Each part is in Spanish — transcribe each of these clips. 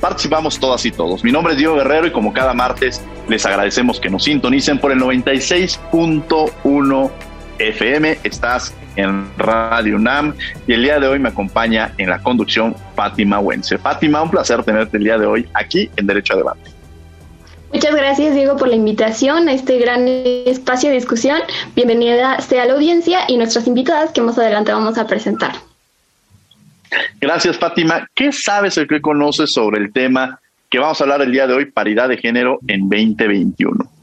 Participamos todas y todos. Mi nombre es Diego Guerrero y como cada martes les agradecemos que nos sintonicen por el 96.1 FM. Estás en Radio UNAM y el día de hoy me acompaña en la conducción Fátima Wense. Fátima, un placer tenerte el día de hoy aquí en Derecho a Debate. Muchas gracias, Diego, por la invitación a este gran espacio de discusión. Bienvenida sea la audiencia y nuestras invitadas que más adelante vamos a presentar. Gracias, Fátima. ¿Qué sabes o qué conoces sobre el tema que vamos a hablar el día de hoy, paridad de género en 2021?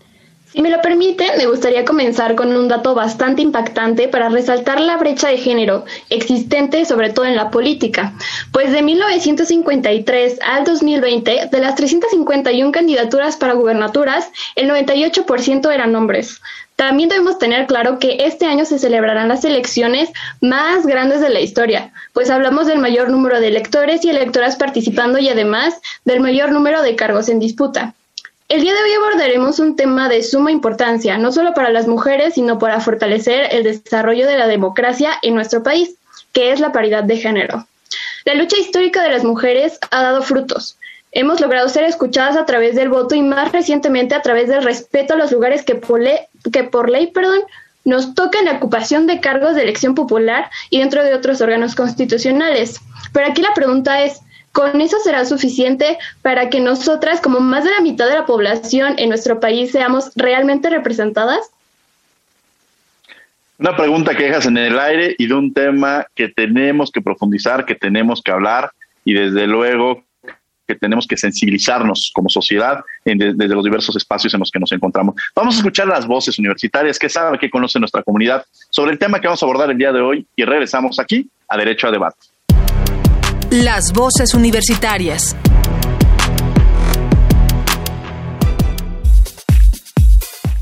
Si me lo permite, me gustaría comenzar con un dato bastante impactante para resaltar la brecha de género existente sobre todo en la política, pues de 1953 al 2020, de las 351 candidaturas para gubernaturas, el 98% eran hombres. También debemos tener claro que este año se celebrarán las elecciones más grandes de la historia, pues hablamos del mayor número de electores y electoras participando y además del mayor número de cargos en disputa. El día de hoy abordaremos un tema de suma importancia, no solo para las mujeres, sino para fortalecer el desarrollo de la democracia en nuestro país, que es la paridad de género. La lucha histórica de las mujeres ha dado frutos. Hemos logrado ser escuchadas a través del voto y más recientemente a través del respeto a los lugares que por ley, perdón, nos toca en la ocupación de cargos de elección popular y dentro de otros órganos constitucionales. Pero aquí la pregunta es, ¿Con eso será suficiente para que nosotras, como más de la mitad de la población en nuestro país, seamos realmente representadas? Una pregunta que dejas en el aire y de un tema que tenemos que profundizar, que tenemos que hablar y desde luego que tenemos que sensibilizarnos como sociedad desde los diversos espacios en los que nos encontramos. Vamos a escuchar las voces universitarias que saben, que conoce nuestra comunidad sobre el tema que vamos a abordar el día de hoy y regresamos aquí a Derecho a Debate. Las voces universitarias.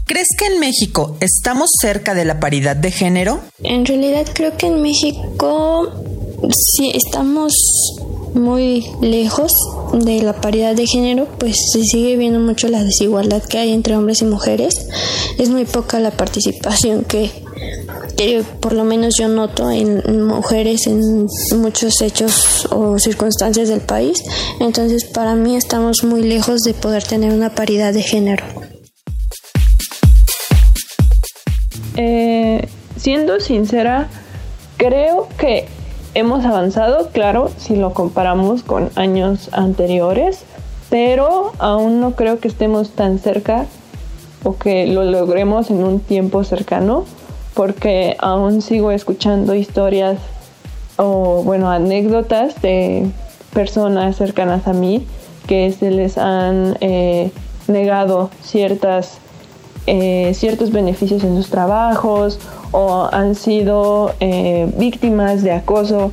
¿Crees que en México estamos cerca de la paridad de género? En realidad creo que en México sí estamos muy lejos de la paridad de género, pues se sigue viendo mucho la desigualdad que hay entre hombres y mujeres. Es muy poca la participación que por lo menos yo noto en mujeres en muchos hechos o circunstancias del país. Entonces para mí estamos muy lejos de poder tener una paridad de género. Eh, siendo sincera, creo que hemos avanzado, claro, si lo comparamos con años anteriores, pero aún no creo que estemos tan cerca o que lo logremos en un tiempo cercano porque aún sigo escuchando historias o, bueno, anécdotas de personas cercanas a mí que se les han eh, negado ciertas, eh, ciertos beneficios en sus trabajos o han sido eh, víctimas de acoso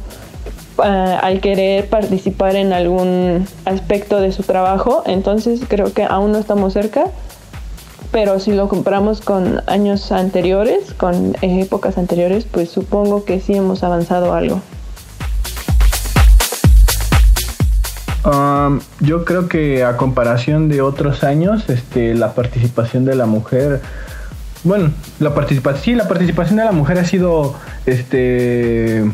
al querer participar en algún aspecto de su trabajo. Entonces creo que aún no estamos cerca, pero si lo comparamos con años anteriores, con épocas anteriores, pues supongo que sí hemos avanzado algo. Um, yo creo que a comparación de otros años, este, la participación de la mujer, bueno, la participación, de la mujer ha sido, este,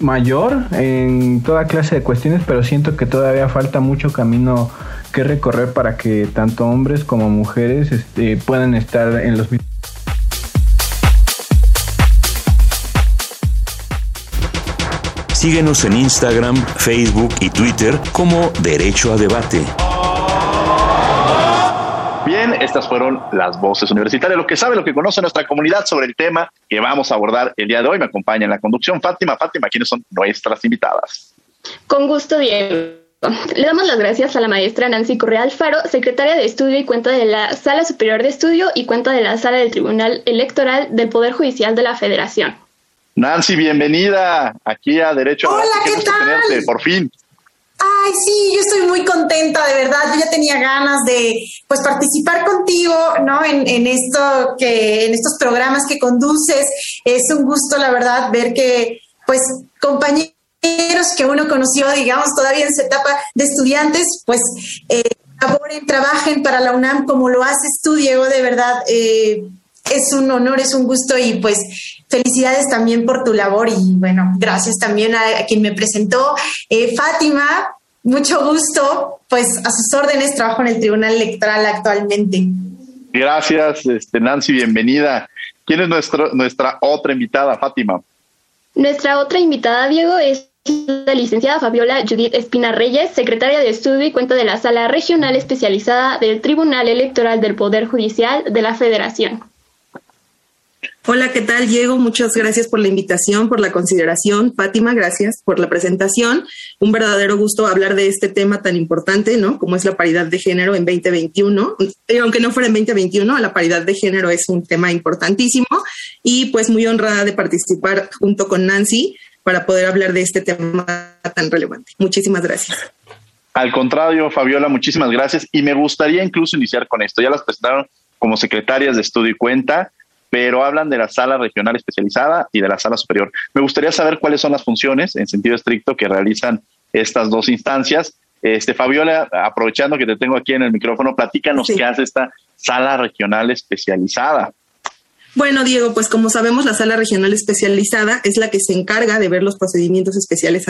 mayor en toda clase de cuestiones, pero siento que todavía falta mucho camino que recorrer para que tanto hombres como mujeres este, puedan estar en los mismos. Síguenos en Instagram, Facebook y Twitter como Derecho a Debate. Bien, estas fueron las voces universitarias, lo que sabe, lo que conoce nuestra comunidad sobre el tema que vamos a abordar el día de hoy. Me acompaña en la conducción Fátima. Fátima, ¿quiénes son nuestras invitadas? Con gusto, Diego. Le damos las gracias a la maestra Nancy Correa Alfaro, secretaria de Estudio y cuenta de la Sala Superior de Estudio y cuenta de la Sala del Tribunal Electoral del Poder Judicial de la Federación. Nancy, bienvenida aquí a Derecho Hola, ¿qué tal? Tenerte, por fin. Ay, sí, yo estoy muy contenta, de verdad. Yo ya tenía ganas de pues participar contigo, ¿no? En, en esto que, en estos programas que conduces. Es un gusto, la verdad, ver que, pues, compañeros que uno conoció, digamos, todavía en su etapa de estudiantes, pues eh, laboren, trabajen para la UNAM como lo haces tú, Diego, de verdad. Eh, es un honor, es un gusto y pues felicidades también por tu labor y bueno, gracias también a, quien me presentó, eh, Fátima, mucho gusto, pues a sus órdenes trabajo en el Tribunal Electoral actualmente. Gracias, este, Nancy, bienvenida. ¿Quién es nuestro, nuestra otra invitada, Fátima? Nuestra otra invitada, Diego, es la licenciada Fabiola Judith Espina Reyes, secretaria de Estudio y cuenta de la Sala Regional Especializada del Tribunal Electoral del Poder Judicial de la Federación. Hola, ¿qué tal, Diego? Muchas gracias por la invitación, por la consideración. Fátima, gracias por la presentación. Un verdadero gusto hablar de este tema tan importante, ¿no? Como es la paridad de género en 2021. Y aunque no fuera en 2021, la paridad de género es un tema importantísimo y pues muy honrada de participar junto con Nancy para poder hablar de este tema tan relevante. Muchísimas gracias. Al contrario, Fabiola, muchísimas gracias. Y me gustaría incluso iniciar con esto. Ya las presentaron como secretarias de estudio y cuenta, pero hablan de la sala regional especializada y de la sala superior. Me gustaría saber cuáles son las funciones en sentido estricto que realizan estas dos instancias. Este, Fabiola, aprovechando que te tengo aquí en el micrófono, platícanos qué hace esta sala regional especializada. Bueno, Diego, pues como sabemos, la sala regional especializada es la que se encarga de ver los procedimientos especiales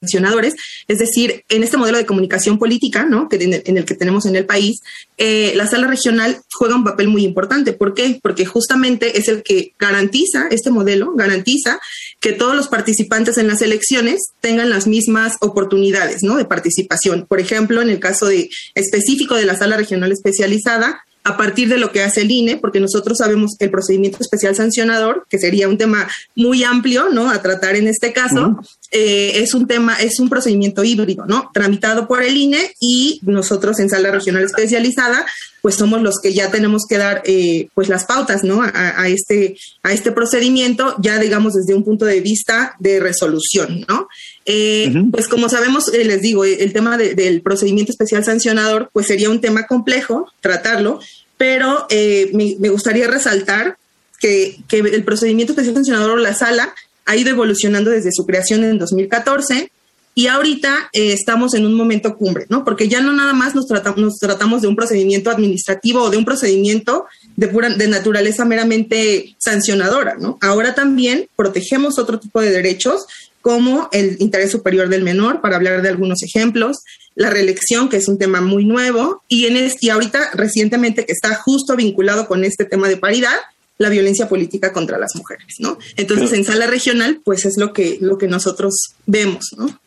es decir, en este modelo de comunicación política, ¿no? Que en, el, que tenemos en el país, eh, la sala regional juega un papel muy importante. ¿Por qué? Porque justamente es el que garantiza este modelo, garantiza que todos los participantes en las elecciones tengan las mismas oportunidades, ¿no? De participación. Por ejemplo, en el caso de, específico de la sala regional especializada, a partir de lo que hace el INE, porque nosotros sabemos el procedimiento especial sancionador, que sería un tema muy amplio, ¿no? A tratar en este caso, eh, es un tema, es un procedimiento híbrido, ¿no? Tramitado por el INE y nosotros en sala regional especializada, pues somos los que ya tenemos que dar, eh, pues las pautas, ¿no? A, este, a este procedimiento, ya digamos desde un punto de vista de resolución, ¿no? Eh, pues como sabemos, les digo, el tema del procedimiento especial sancionador, pues sería un tema complejo tratarlo, pero eh, me, gustaría resaltar que, el procedimiento especial sancionador o la sala ha ido evolucionando desde su creación en 2014 y ahorita eh, estamos en un momento cumbre, ¿no? Porque ya no nada más nos tratamos, nos tratamos de un procedimiento administrativo o de un procedimiento de, pura, de naturaleza meramente sancionadora, ¿no? Ahora también protegemos otro tipo de derechos como el interés superior del menor, para hablar de algunos ejemplos, la reelección, que es un tema muy nuevo, y, en este, y ahorita recientemente que está justo vinculado con este tema de paridad, la violencia política contra las mujeres, ¿no? Entonces, en sala regional, pues es lo que, lo que nosotros vemos, ¿no?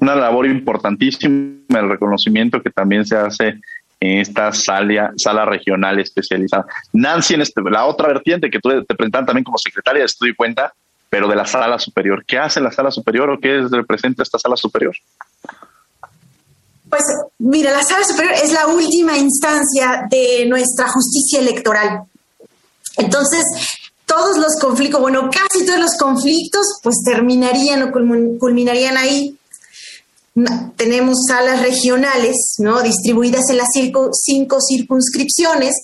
Una labor importantísima, el reconocimiento que también se hace en esta sala, sala regional especializada. Nancy, en este, la otra vertiente que tú te presentan también como secretaria de Estudio y Cuenta, pero de la sala superior. ¿Qué hace la sala superior o qué representa esta sala superior? Pues mira, la sala superior es la última instancia de nuestra justicia electoral. Entonces, todos los conflictos, bueno, casi todos los conflictos, pues terminarían o culminarían ahí. Tenemos salas regionales, ¿no? Distribuidas en las cinco circunscripciones,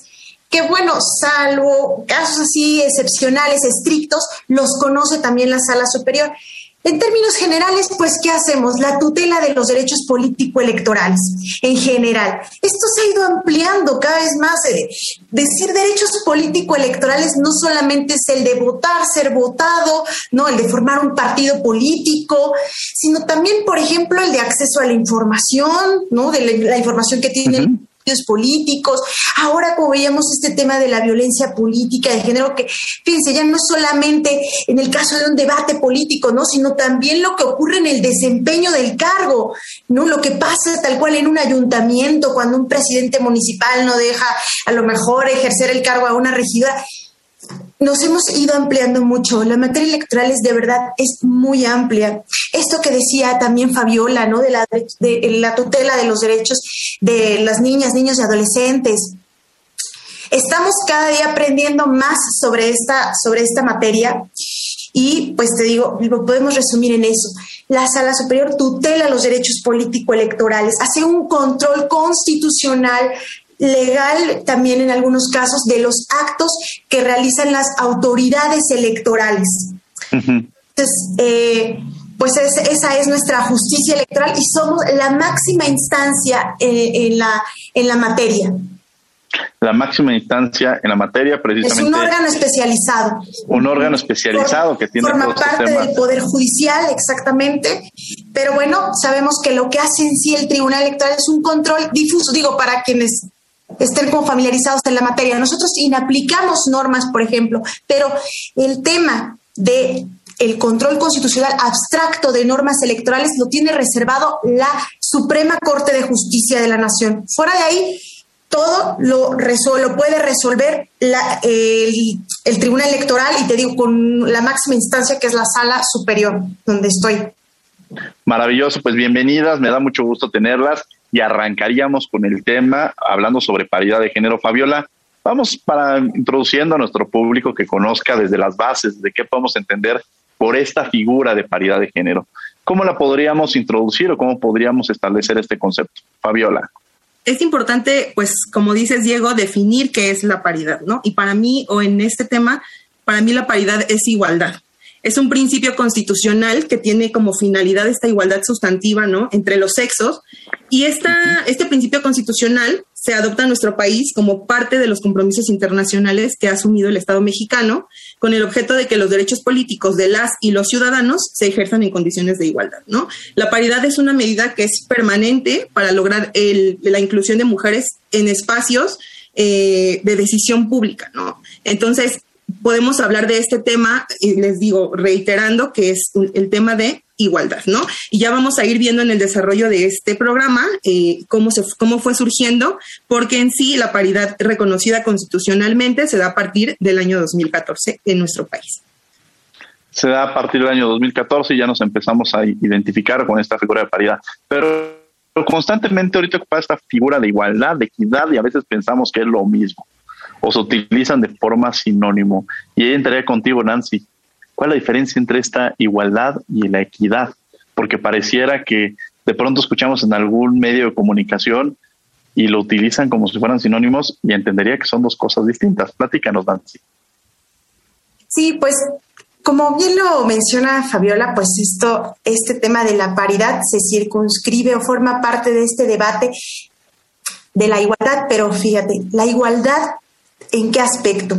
que bueno, salvo casos así excepcionales, estrictos, los conoce también la sala superior. En términos generales, pues, ¿qué hacemos? La tutela de los derechos político-electorales en general. Esto se ha ido ampliando cada vez más. Eh, decir derechos político-electorales no solamente es el de votar, ser votado, no, el de formar un partido político, sino también, por ejemplo, el de acceso a la información, ¿no? De la, información que tienen políticos. Ahora, como veíamos este tema de la violencia política de género, que fíjense, ya no solamente en el caso de un debate político, ¿no? Sino también lo que ocurre en el desempeño del cargo, ¿no? Lo que pasa tal cual en un ayuntamiento, cuando un presidente municipal no deja a lo mejor ejercer el cargo a una regidora nos hemos ido ampliando mucho. La materia electoral es de verdad es muy amplia. Esto que decía también Fabiola, ¿no? De la, de la tutela de los derechos de las niñas, niños y adolescentes. Estamos cada día aprendiendo más sobre esta, sobre esta materia y pues te digo, lo podemos resumir en eso. La Sala Superior tutela los derechos político-electorales, hace un control constitucional legal también en algunos casos de los actos que realizan las autoridades electorales. Entonces, eh, pues esa es nuestra justicia electoral y somos la máxima instancia eh, en, la, en la materia. La máxima instancia en la materia, precisamente. Es un órgano especializado. Un órgano especializado que tiene. Forma este parte del Poder Judicial, exactamente. Pero bueno, sabemos que lo que hace en sí el Tribunal Electoral es un control difuso, digo, para quienes estén como familiarizados en la materia. Nosotros inaplicamos normas, por ejemplo, pero el tema de el control constitucional abstracto de normas electorales lo tiene reservado la Suprema Corte de Justicia de la Nación. Fuera de ahí, todo lo, lo puede resolver el, el, Tribunal Electoral y te digo, con la máxima instancia que es la Sala Superior, donde estoy. Maravilloso, pues bienvenidas, me da mucho gusto tenerlas y arrancaríamos con el tema hablando sobre paridad de género. Fabiola, vamos para introduciendo a nuestro público que conozca desde las bases de qué podemos entender por esta figura de paridad de género. ¿Cómo la podríamos introducir o cómo podríamos establecer este concepto? Fabiola. Es importante, pues, como dices, Diego, definir qué es la paridad, ¿no? Y para mí, o en este tema, para mí la paridad es igualdad es un principio constitucional que tiene como finalidad esta igualdad sustantiva ¿no? entre los sexos. Y esta, este principio constitucional se adopta en nuestro país como parte de los compromisos internacionales que ha asumido el Estado mexicano con el objeto de que los derechos políticos de las y los ciudadanos se ejerzan en condiciones de igualdad. ¿no? La paridad es una medida que es permanente para lograr el, la inclusión de mujeres en espacios eh, de decisión pública. ¿no? Entonces, podemos hablar de este tema, y les digo, reiterando que es el tema de igualdad, ¿no? Y ya vamos a ir viendo en el desarrollo de este programa eh, cómo, se, cómo fue surgiendo, porque en sí la paridad reconocida constitucionalmente se da a partir del año 2014 en nuestro país. Se da a partir del año 2014 y ya nos empezamos a identificar con esta figura de paridad. Pero constantemente ahorita ocupa esta figura de igualdad, de equidad y a veces pensamos que es lo mismo o se utilizan de forma sinónimo. Y ahí entraría contigo, Nancy. ¿Cuál es la diferencia entre esta igualdad y la equidad? Porque pareciera que de pronto escuchamos en algún medio de comunicación y lo utilizan como si fueran sinónimos y entendería que son dos cosas distintas. Platícanos, Nancy. Sí, pues como bien lo menciona Fabiola, pues esto, este tema de la paridad se circunscribe o forma parte de este debate de la igualdad, pero fíjate, la igualdad ¿En qué aspecto?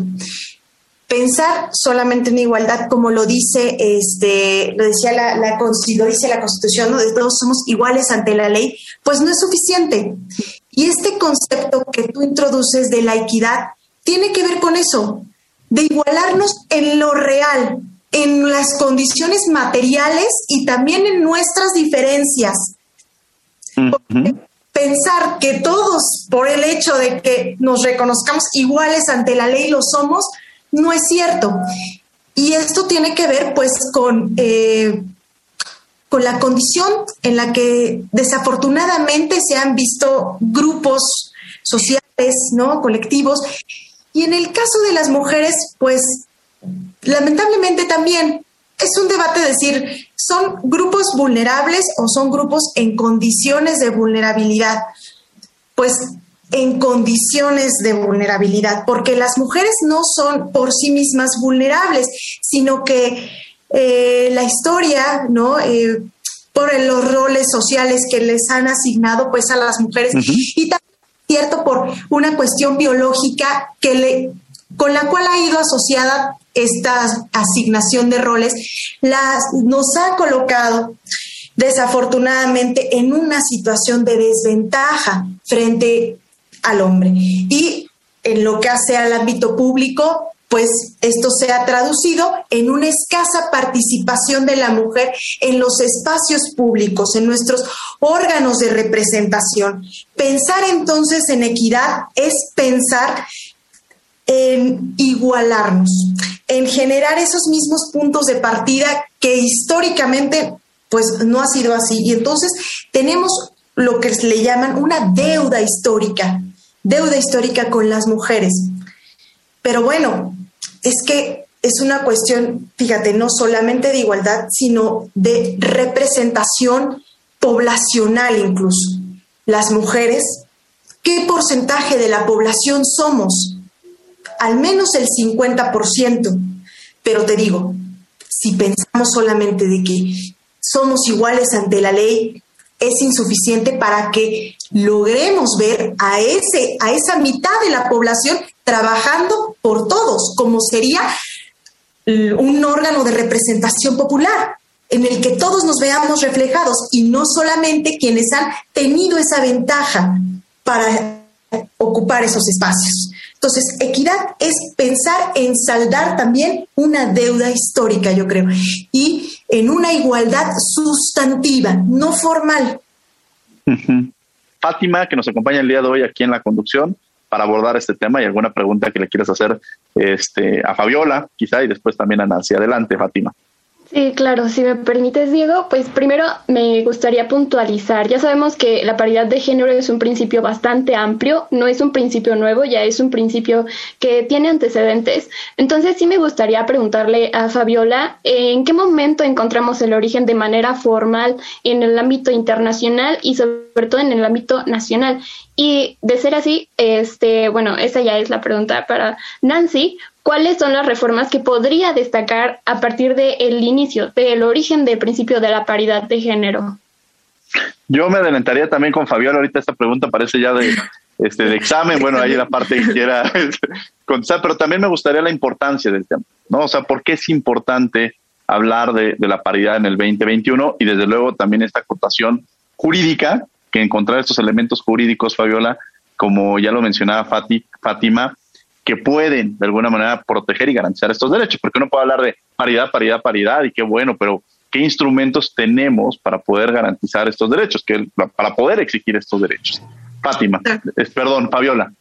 Pensar solamente en igualdad, como lo dice, este, lo decía la, la lo dice la Constitución, donde todos somos iguales ante la ley, pues no es suficiente. Y este concepto que tú introduces de la equidad tiene que ver con eso, de igualarnos en lo real, en las condiciones materiales y también en nuestras diferencias pensar que todos, por el hecho de que nos reconozcamos iguales ante la ley, lo somos, no es cierto. Y esto tiene que ver pues con, eh, con la condición en la que desafortunadamente se han visto grupos sociales, ¿no? colectivos. Y en el caso de las mujeres, pues lamentablemente también es un debate decir, ¿son grupos vulnerables o son grupos en condiciones de vulnerabilidad? Pues en condiciones de vulnerabilidad, porque las mujeres no son por sí mismas vulnerables, sino que eh, la historia, ¿no? Eh, por los roles sociales que les han asignado pues a las mujeres y también cierto por una cuestión biológica que le con la cual ha ido asociada esta asignación de roles, las, nos ha colocado desafortunadamente en una situación de desventaja frente al hombre. Y en lo que hace al ámbito público, pues esto se ha traducido en una escasa participación de la mujer en los espacios públicos, en nuestros órganos de representación. Pensar entonces en equidad es pensar en igualarnos, en generar esos mismos puntos de partida que históricamente pues no ha sido así. Y entonces tenemos lo que le llaman una deuda histórica, deuda histórica con las mujeres. Pero bueno, es que es una cuestión, fíjate, no solamente de igualdad, sino de representación poblacional incluso. Las mujeres, ¿qué porcentaje de la población somos? Al menos el 50%. Pero te digo, si pensamos solamente de que somos iguales ante la ley, es insuficiente para que logremos ver a, ese, a esa mitad de la población trabajando por todos, como sería un órgano de representación popular en el que todos nos veamos reflejados y no solamente quienes han tenido esa ventaja para ocupar esos espacios. Entonces, equidad es pensar en saldar también una deuda histórica, yo creo, y en una igualdad sustantiva, no formal. Fátima, que nos acompaña el día de hoy aquí en la conducción para abordar este tema y alguna pregunta que le quieras hacer este, a Fabiola, quizá, y después también a Nancy. Adelante, Fátima. Sí, claro, si me permites, Diego, pues primero me gustaría puntualizar. Ya sabemos que la paridad de género es un principio bastante amplio, no es un principio nuevo, ya es un principio que tiene antecedentes. Entonces sí me gustaría preguntarle a Fabiola, ¿en qué momento encontramos el origen de manera formal en el ámbito internacional y sobre todo en el ámbito nacional? Y de ser así, este, bueno, esa ya es la pregunta para Nancy. ¿Cuáles son las reformas que podría destacar a partir del inicio, del origen del principio de la paridad de género? Yo me adelantaría también con Fabiola. Ahorita esta pregunta parece ya de, este, de examen. Bueno, ahí la parte que quiera contestar, pero también me gustaría la importancia del tema, ¿no? O sea, ¿por qué es importante hablar de, de la paridad en el 2021 y desde luego también esta acotación jurídica, que encontrar estos elementos jurídicos, Fabiola, como ya lo mencionaba Fátima, que pueden de alguna manera proteger y garantizar estos derechos, porque uno puede hablar de paridad, paridad, paridad y qué bueno, pero ¿qué instrumentos tenemos para poder garantizar estos derechos, que, para poder exigir estos derechos? Fátima, perdón, Fabiola.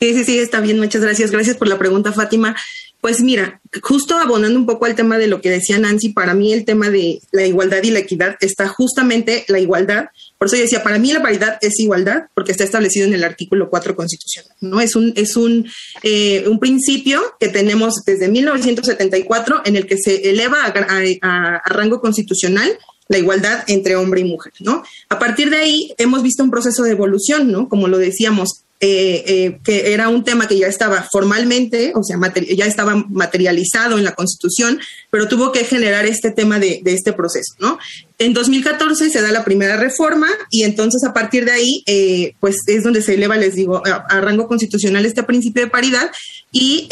Sí, sí, sí, está bien, muchas gracias. Gracias por la pregunta, Fátima. Pues mira, justo abonando un poco al tema de lo que decía Nancy, para mí el tema de la igualdad y la equidad está justamente la igualdad. Por eso yo decía, para mí la paridad es igualdad porque está establecido en el artículo 4 constitucional. ¿no? Es, un, es un, eh, un principio que tenemos desde 1974 en el que se eleva a, rango constitucional la igualdad entre hombre y mujer, ¿no? A partir de ahí hemos visto un proceso de evolución, ¿no? Como lo decíamos, eh, eh, que era un tema que ya estaba formalmente, o sea, ya estaba materializado en la Constitución, pero tuvo que generar este tema de, este proceso, ¿no? En 2014 se da la primera reforma y entonces a partir de ahí, eh, pues es donde se eleva, les digo, a, rango constitucional este principio de paridad y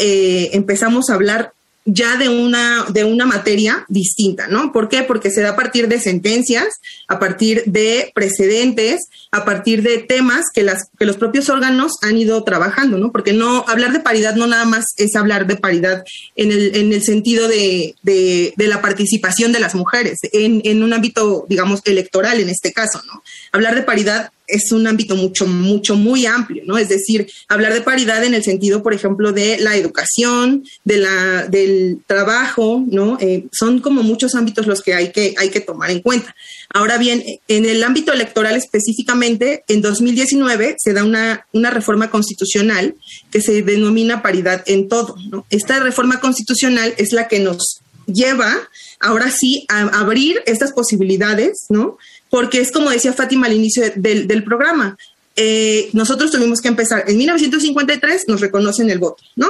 empezamos a hablar ya de una, de una materia distinta, ¿no? ¿Por qué? Porque se da a partir de sentencias, a partir de precedentes, a partir de temas que, las, que los propios órganos han ido trabajando, ¿no? Porque no, hablar de paridad no nada más es hablar de paridad en el, en el sentido de, de, la participación de las mujeres, en, en un ámbito, digamos, electoral en este caso, ¿no? Hablar de paridad es un ámbito mucho, mucho, muy amplio, ¿no? Es decir, hablar de paridad en el sentido, por ejemplo, de la educación, de la, del trabajo, ¿no? Eh, son como muchos ámbitos los que hay, que hay que tomar en cuenta. Ahora bien, en el ámbito electoral específicamente, en 2019 se da una, una reforma constitucional que se denomina paridad en todo, ¿no? Esta reforma constitucional es la que nos lleva ahora sí a abrir estas posibilidades, ¿no? Porque es como decía Fátima al inicio del, programa, eh, nosotros tuvimos que empezar, en 1953 nos reconocen el voto, ¿no?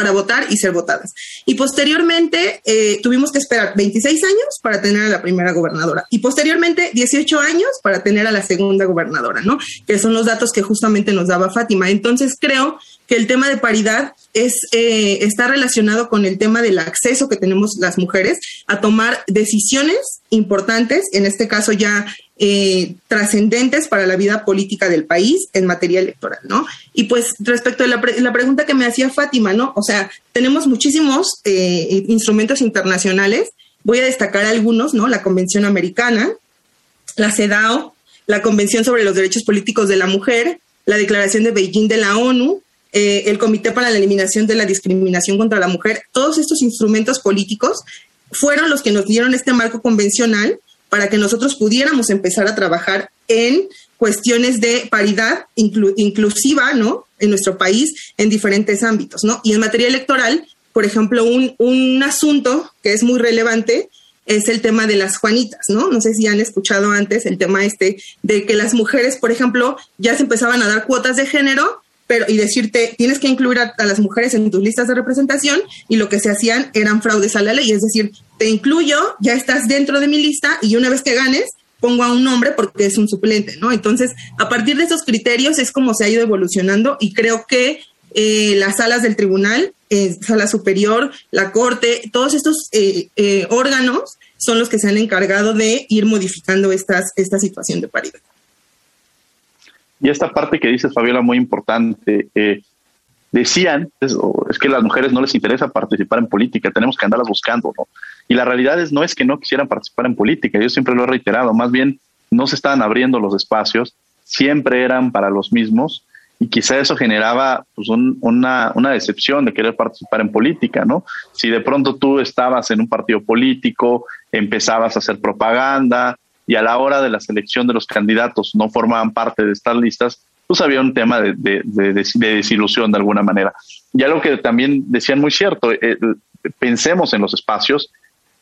Para votar y ser votadas. Y posteriormente eh, tuvimos que esperar 26 años para tener a la primera gobernadora y posteriormente 18 años para tener a la segunda gobernadora, ¿no? Que son los datos que justamente nos daba Fátima. Entonces creo que el tema de paridad es, eh, está relacionado con el tema del acceso que tenemos las mujeres a tomar decisiones importantes, en este caso ya eh, trascendentes para la vida política del país en materia electoral, ¿no? Y pues respecto a la, la pregunta que me hacía Fátima, ¿no? O sea, tenemos muchísimos eh, instrumentos internacionales, voy a destacar algunos, ¿no? La Convención Americana, la CEDAW, la Convención sobre los Derechos Políticos de la Mujer, la Declaración de Beijing de la ONU, eh, el Comité para la Eliminación de la Discriminación contra la Mujer, todos estos instrumentos políticos fueron los que nos dieron este marco convencional para que nosotros pudiéramos empezar a trabajar en cuestiones de paridad inclusiva, ¿no? En nuestro país, en diferentes ámbitos, ¿no? Y en materia electoral, por ejemplo, un, un asunto que es muy relevante es el tema de las Juanitas, ¿no? No sé si han escuchado antes el tema este de que las mujeres, por ejemplo, ya se empezaban a dar cuotas de género, pero y decirte, tienes que incluir a, las mujeres en tus listas de representación y lo que se hacían eran fraudes a la ley, es decir, te incluyo, ya estás dentro de mi lista y una vez que ganes, pongo a un nombre porque es un suplente, ¿no? Entonces, a partir de esos criterios es como se ha ido evolucionando y creo que eh, las salas del tribunal, eh, sala superior, la corte, todos estos eh, eh, órganos son los que se han encargado de ir modificando esta situación de paridad. Y esta parte que dices, Fabiola, muy importante. Eh, decían, es, es, que a las mujeres no les interesa participar en política, tenemos que andarlas buscando, ¿no? Y la realidad es, no es que no quisieran participar en política, yo siempre lo he reiterado, más bien no se estaban abriendo los espacios, siempre eran para los mismos, y quizá eso generaba pues, un, una, una, decepción de querer participar en política, ¿no? Si de pronto tú estabas en un partido político, empezabas a hacer propaganda y a la hora de la selección de los candidatos no formaban parte de estas listas, pues había un tema de, de, de, de desilusión de alguna manera. Y algo que también decían muy cierto, eh, pensemos en los espacios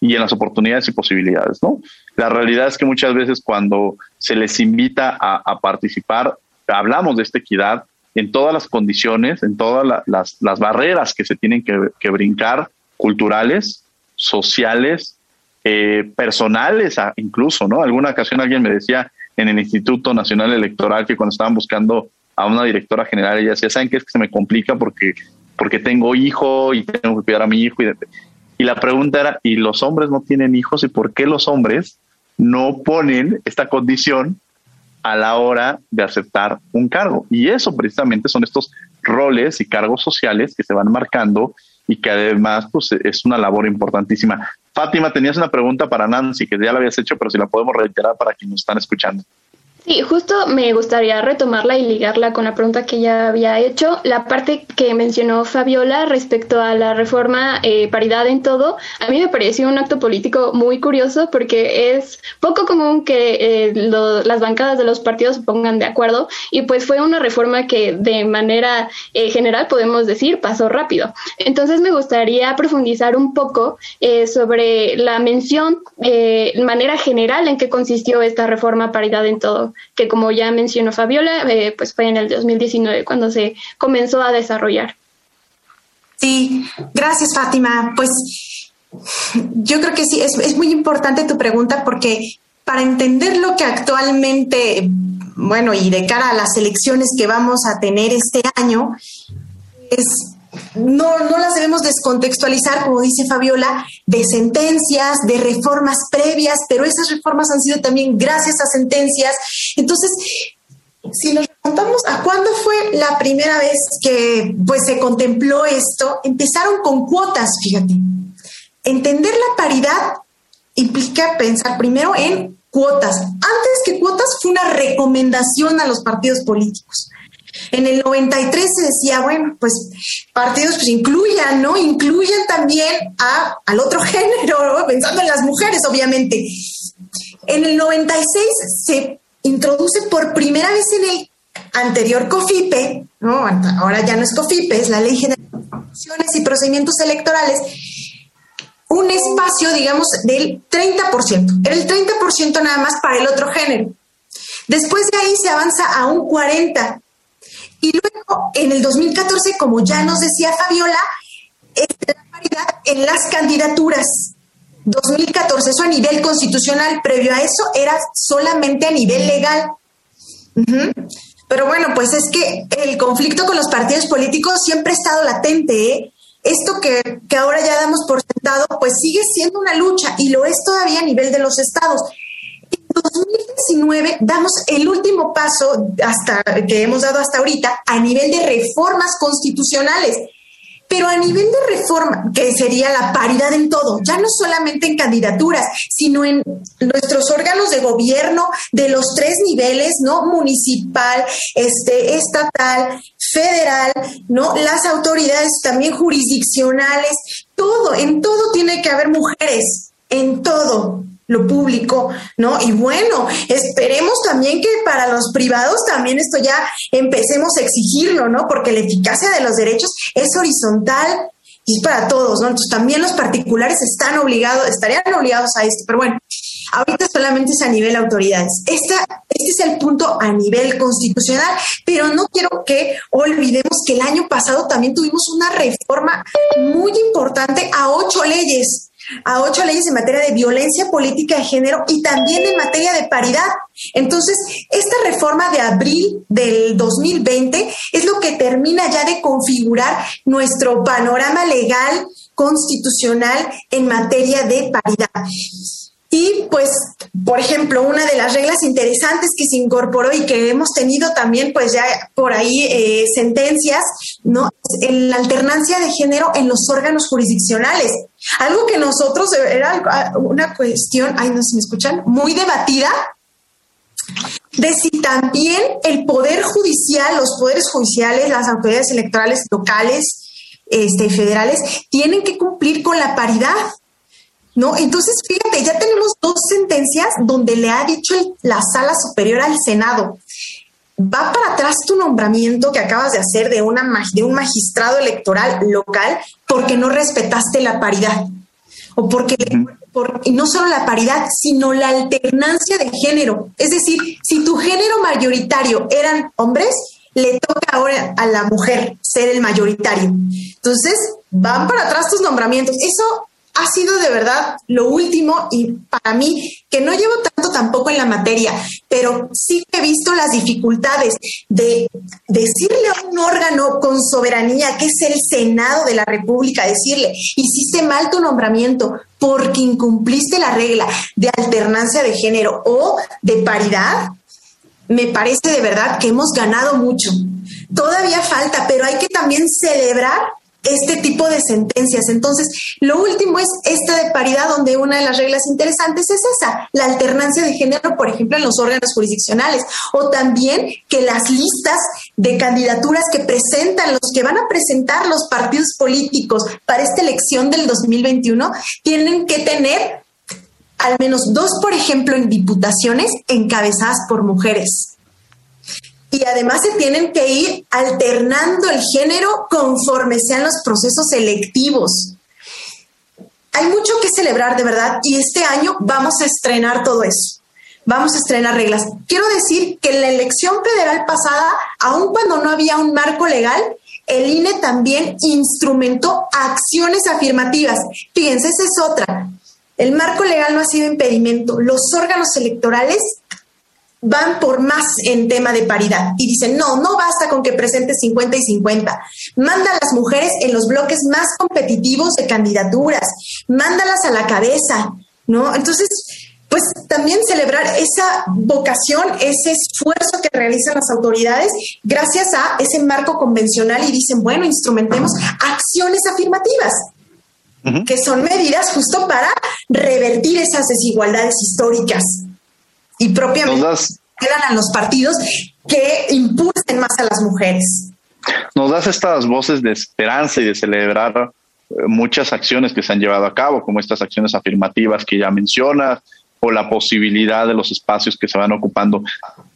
y en las oportunidades y posibilidades, ¿no? La realidad es que muchas veces cuando se les invita a, participar, hablamos de esta equidad en todas las condiciones, en todas la, las, barreras que se tienen que brincar, culturales, sociales, eh, personales incluso, ¿no? Alguna ocasión alguien me decía en el Instituto Nacional Electoral que cuando estaban buscando a una directora general, ella decía, ¿saben qué es que se me complica porque, porque tengo hijo y tengo que cuidar a mi hijo? Y, y la pregunta era, ¿y los hombres no tienen hijos? ¿Y por qué los hombres no ponen esta condición a la hora de aceptar un cargo. Y eso precisamente son estos roles y cargos sociales que se van marcando y que además pues, es una labor importantísima. Fátima, tenías una pregunta para Nancy que ya la habías hecho, pero si la podemos reiterar para quienes nos están escuchando. Sí, justo me gustaría retomarla y ligarla con la pregunta que ya había hecho. La parte que mencionó Fabiola respecto a la reforma eh, paridad en todo, a mí me pareció un acto político muy curioso porque es poco común que eh, las bancadas de los partidos se pongan de acuerdo y pues fue una reforma que de manera eh, general podemos decir pasó rápido. Entonces me gustaría profundizar un poco eh, sobre la mención, manera general en que consistió esta reforma paridad en todo que como ya mencionó Fabiola, eh, pues fue en el 2019 cuando se comenzó a desarrollar. Sí, gracias Fátima. Pues yo creo que sí, es, es muy importante tu pregunta porque para entender lo que actualmente, bueno, y de cara a las elecciones que vamos a tener este año, es no, no las debemos descontextualizar, como dice Fabiola, de sentencias, de reformas previas, pero esas reformas han sido también gracias a sentencias. Entonces, si nos preguntamos a cuándo fue la primera vez que pues, se contempló esto, empezaron con cuotas, fíjate. Entender la paridad implica pensar primero en cuotas. Antes que cuotas fue una recomendación a los partidos políticos. En el 93 se decía, bueno, pues partidos pues incluyan, ¿no? Incluyan también a, al otro género, pensando en las mujeres, obviamente. En el 96 se introduce por primera vez en el anterior COFIPE, ¿no? ahora ya no es COFIPE, es la Ley General de y Procedimientos Electorales, un espacio, digamos, del 30%. Era el 30% nada más para el otro género. Después de ahí se avanza a un 40%. Y luego, en el 2014, como ya nos decía Fabiola, es la paridad en las candidaturas. 2014, eso a nivel constitucional, previo a eso era solamente a nivel legal. Pero bueno, pues es que el conflicto con los partidos políticos siempre ha estado latente. ¿eh? Esto que, que ahora ya damos por sentado, pues sigue siendo una lucha y lo es todavía a nivel de los estados. En 2019 damos el último paso hasta que hemos dado hasta ahorita a nivel de reformas constitucionales. Pero a nivel de reforma, que sería la paridad en todo, ya no solamente en candidaturas, sino en nuestros órganos de gobierno de los tres niveles, ¿no? Municipal, este, estatal, federal, ¿no? Las autoridades también jurisdiccionales, todo, en todo tiene que haber mujeres, en todo lo público, ¿no? Y bueno, esperemos también que para los privados también esto ya empecemos a exigirlo, ¿no? Porque la eficacia de los derechos es horizontal y es para todos, ¿no? Entonces también los particulares están obligados, estarían obligados a esto, pero bueno, ahorita solamente es a nivel autoridades. Esta, este es el punto a nivel constitucional, pero no quiero que olvidemos que el año pasado también tuvimos una reforma muy importante a ocho leyes a ocho leyes en materia de violencia política de género y también en materia de paridad. Entonces, esta reforma de abril del 2020 es lo que termina ya de configurar nuestro panorama legal constitucional en materia de paridad. Y pues, por ejemplo, una de las reglas interesantes que se incorporó y que hemos tenido también, pues ya por ahí eh, sentencias, ¿no? En la alternancia de género en los órganos jurisdiccionales. Algo que nosotros era una cuestión, ay, no se me escuchan, muy debatida, de si también el poder judicial, los poderes judiciales, las autoridades electorales locales, este, federales, tienen que cumplir con la paridad. ¿No? Entonces, fíjate, ya tenemos dos sentencias donde le ha dicho la sala superior al Senado, va para atrás tu nombramiento que acabas de hacer de, una, de un magistrado electoral local porque no respetaste la paridad. O porque, y no solo la paridad, sino la alternancia de género. Es decir, si tu género mayoritario eran hombres, le toca ahora a la mujer ser el mayoritario. Entonces, van para atrás tus nombramientos. Eso ha sido de verdad lo último y para mí, que no llevo tanto tampoco en la materia, pero sí he visto las dificultades de decirle a un órgano con soberanía, que es el Senado de la República, decirle, hiciste mal tu nombramiento porque incumpliste la regla de alternancia de género o de paridad, me parece de verdad que hemos ganado mucho. Todavía falta, pero hay que también celebrar este tipo de sentencias. Entonces, lo último es esta de paridad, donde una de las reglas interesantes es esa, la alternancia de género, por ejemplo, en los órganos jurisdiccionales, o también que las listas de candidaturas que presentan, los que van a presentar los partidos políticos para esta elección del 2021, tienen que tener al menos dos, por ejemplo, en diputaciones encabezadas por mujeres y además se tienen que ir alternando el género conforme sean los procesos selectivos. Hay mucho que celebrar de verdad y este año vamos a estrenar todo eso. Vamos a estrenar reglas. Quiero decir que en la elección federal pasada, aun cuando no había un marco legal, el INE también instrumentó acciones afirmativas. Fíjense, esa es otra. El marco legal no ha sido impedimento. Los órganos electorales van por más en tema de paridad y dicen, no, no basta con que presente 50 y 50. Manda a las mujeres en los bloques más competitivos de candidaturas, mándalas a la cabeza, ¿no? Entonces, pues también celebrar esa vocación, ese esfuerzo que realizan las autoridades gracias a ese marco convencional y dicen, bueno, instrumentemos acciones afirmativas, que son medidas justo para revertir esas desigualdades históricas y propiamente quedan a los partidos que impulsen más a las mujeres. Nos das estas voces de esperanza y de celebrar eh, muchas acciones que se han llevado a cabo, como estas acciones afirmativas que ya mencionas, o la posibilidad de los espacios que se van ocupando.